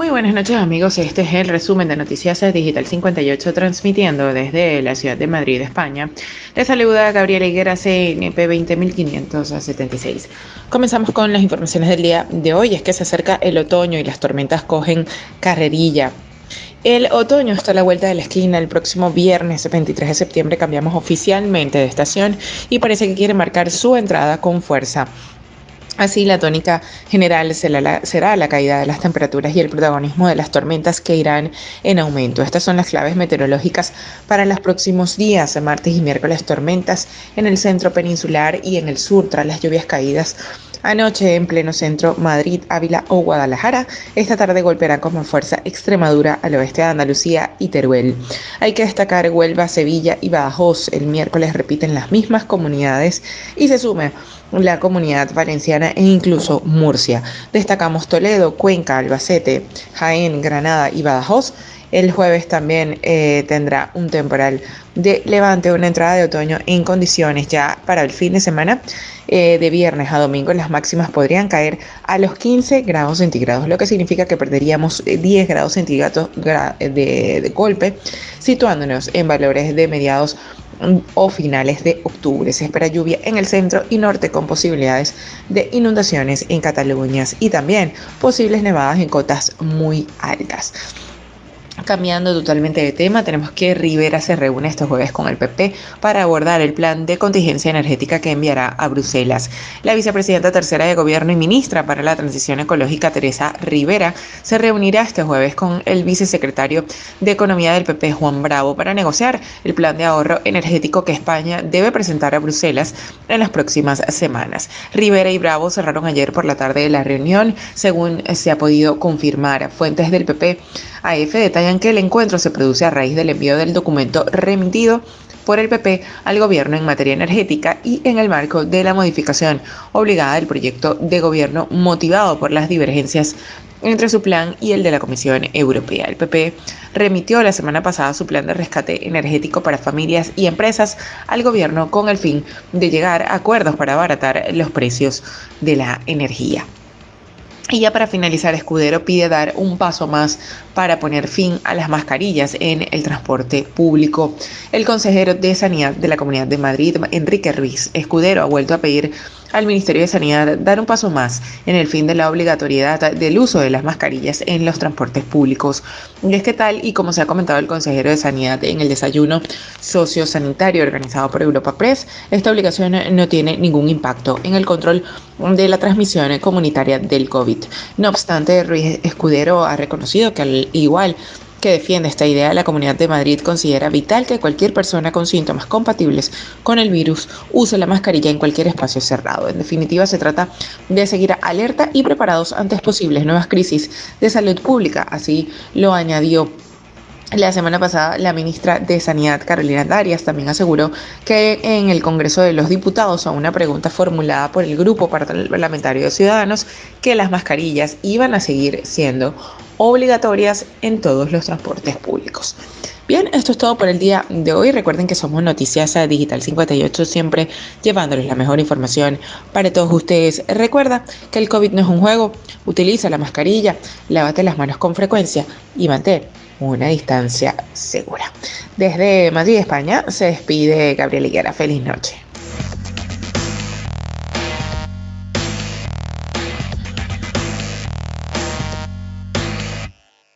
Muy buenas noches amigos, este es el resumen de Noticias Digital 58 transmitiendo desde la ciudad de Madrid, España. Les saluda Gabriela Higuera, CNP 20576. Comenzamos con las informaciones del día de hoy, es que se acerca el otoño y las tormentas cogen carrerilla. El otoño está a la vuelta de la esquina. El próximo viernes 23 de septiembre cambiamos oficialmente de estación y parece que quiere marcar su entrada con fuerza. Así, la tónica general será la caída de las temperaturas y el protagonismo de las tormentas que irán en aumento. Estas son las claves meteorológicas para los próximos días, martes y miércoles, tormentas en el centro peninsular y en el sur tras las lluvias caídas Anoche en pleno centro, Madrid, Ávila o Guadalajara. Esta tarde golpeará con fuerza Extremadura al oeste de Andalucía y Teruel. Hay que destacar Huelva, Sevilla y Badajoz. El miércoles repiten las mismas comunidades y se sume la comunidad valenciana e incluso Murcia. Destacamos Toledo, Cuenca, Albacete, Jaén, Granada y Badajoz. El jueves también eh, tendrá un temporal de levante, una entrada de otoño en condiciones ya para el fin de semana. Eh, de viernes a domingo las máximas podrían caer a los 15 grados centígrados, lo que significa que perderíamos 10 eh, grados centígrados de golpe, situándonos en valores de mediados o finales de octubre. Se espera lluvia en el centro y norte con posibilidades de inundaciones en Cataluña y también posibles nevadas en cotas muy altas. Cambiando totalmente de tema, tenemos que Rivera se reúne este jueves con el PP para abordar el plan de contingencia energética que enviará a Bruselas. La vicepresidenta tercera de Gobierno y ministra para la Transición Ecológica, Teresa Rivera, se reunirá este jueves con el vicesecretario de Economía del PP, Juan Bravo, para negociar el plan de ahorro energético que España debe presentar a Bruselas en las próximas semanas. Rivera y Bravo cerraron ayer por la tarde la reunión, según se ha podido confirmar. Fuentes del PP AF detallan que el encuentro se produce a raíz del envío del documento remitido por el PP al gobierno en materia energética y en el marco de la modificación obligada del proyecto de gobierno motivado por las divergencias entre su plan y el de la Comisión Europea. El PP remitió la semana pasada su plan de rescate energético para familias y empresas al gobierno con el fin de llegar a acuerdos para abaratar los precios de la energía. Y ya para finalizar, Escudero pide dar un paso más para poner fin a las mascarillas en el transporte público. El consejero de Sanidad de la Comunidad de Madrid, Enrique Ruiz Escudero, ha vuelto a pedir al Ministerio de Sanidad dar un paso más en el fin de la obligatoriedad del uso de las mascarillas en los transportes públicos. Y es que tal y como se ha comentado el consejero de Sanidad en el desayuno sociosanitario organizado por Europa Press, esta obligación no tiene ningún impacto en el control de la transmisión comunitaria del COVID. No obstante, Ruiz Escudero ha reconocido que al igual que defiende esta idea, la Comunidad de Madrid considera vital que cualquier persona con síntomas compatibles con el virus use la mascarilla en cualquier espacio cerrado. En definitiva, se trata de seguir alerta y preparados ante posibles nuevas crisis de salud pública, así lo añadió la semana pasada, la ministra de Sanidad, Carolina Darias, también aseguró que en el Congreso de los Diputados, a una pregunta formulada por el Grupo Parlamentario de Ciudadanos, que las mascarillas iban a seguir siendo obligatorias en todos los transportes públicos. Bien, esto es todo por el día de hoy. Recuerden que somos Noticias Digital 58, siempre llevándoles la mejor información para todos ustedes. Recuerda que el COVID no es un juego. Utiliza la mascarilla, lávate las manos con frecuencia y mantén una distancia segura. Desde Madrid, España, se despide Gabriel Higuera. Feliz noche.